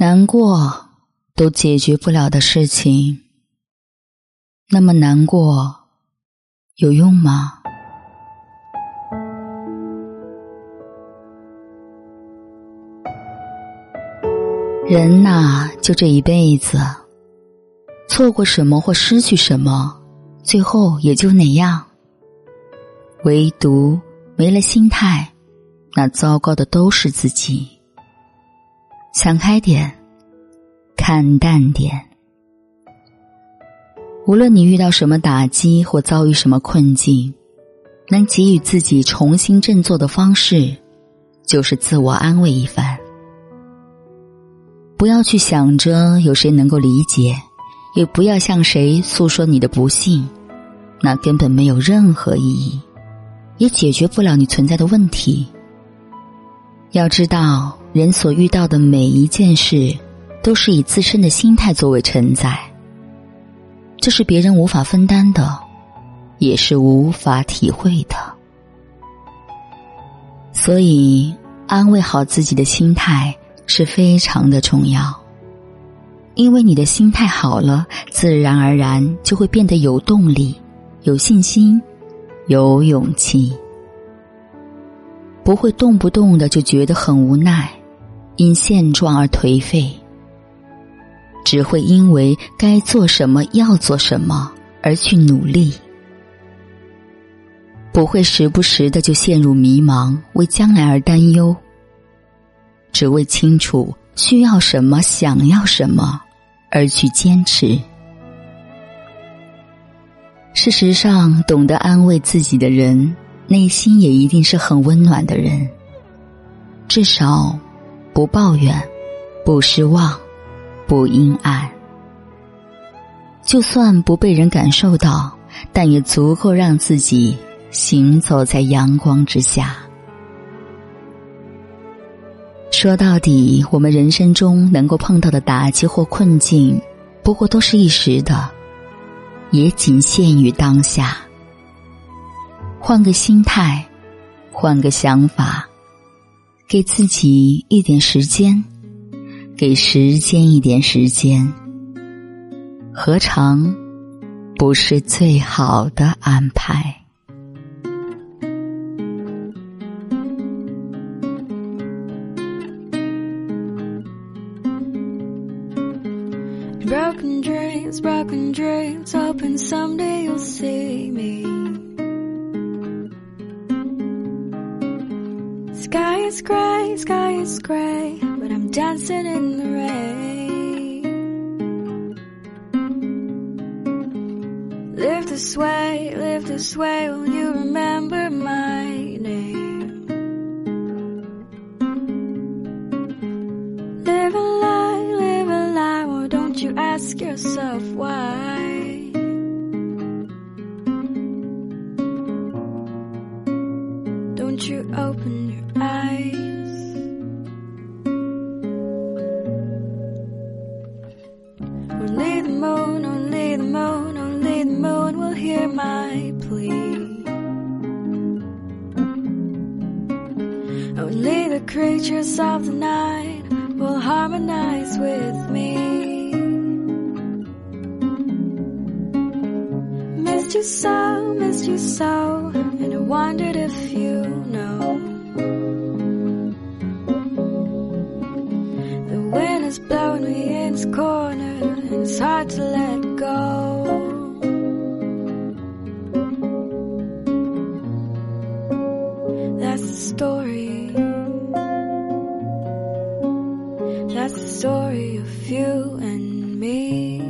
难过都解决不了的事情，那么难过有用吗？人呐，就这一辈子，错过什么或失去什么，最后也就那样。唯独没了心态，那糟糕的都是自己。想开点，看淡点。无论你遇到什么打击或遭遇什么困境，能给予自己重新振作的方式，就是自我安慰一番。不要去想着有谁能够理解，也不要向谁诉说你的不幸，那根本没有任何意义，也解决不了你存在的问题。要知道。人所遇到的每一件事，都是以自身的心态作为承载。这是别人无法分担的，也是无法体会的。所以，安慰好自己的心态是非常的重要。因为你的心态好了，自然而然就会变得有动力、有信心、有勇气，不会动不动的就觉得很无奈。因现状而颓废，只会因为该做什么要做什么而去努力，不会时不时的就陷入迷茫，为将来而担忧，只为清楚需要什么、想要什么而去坚持。事实上，懂得安慰自己的人，内心也一定是很温暖的人，至少。不抱怨，不失望，不阴暗。就算不被人感受到，但也足够让自己行走在阳光之下。说到底，我们人生中能够碰到的打击或困境，不过都是一时的，也仅限于当下。换个心态，换个想法。给自己一点时间，给时间一点时间，何尝不是最好的安排？Broken dreams, broken dreams, hoping someday you'll see me. Sky is gray, sky is gray, but I'm dancing in the rain. Live this way, live this way, will you remember my name? Live a lie, live a lie, well don't you ask yourself why? My plea. Only the creatures of the night will harmonize with me. Missed you so, missed you so, and I wondered if you know. The wind is blowing me in this corner, and it's hard to let go. That's the story. That's the story of you and me.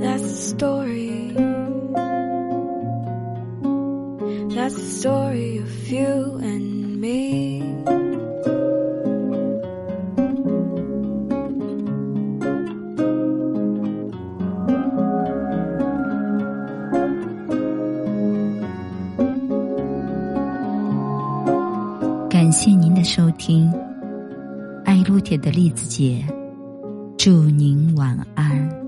That's the story. A story of you and me。感谢您的收听，爱撸铁的栗子姐，祝您晚安。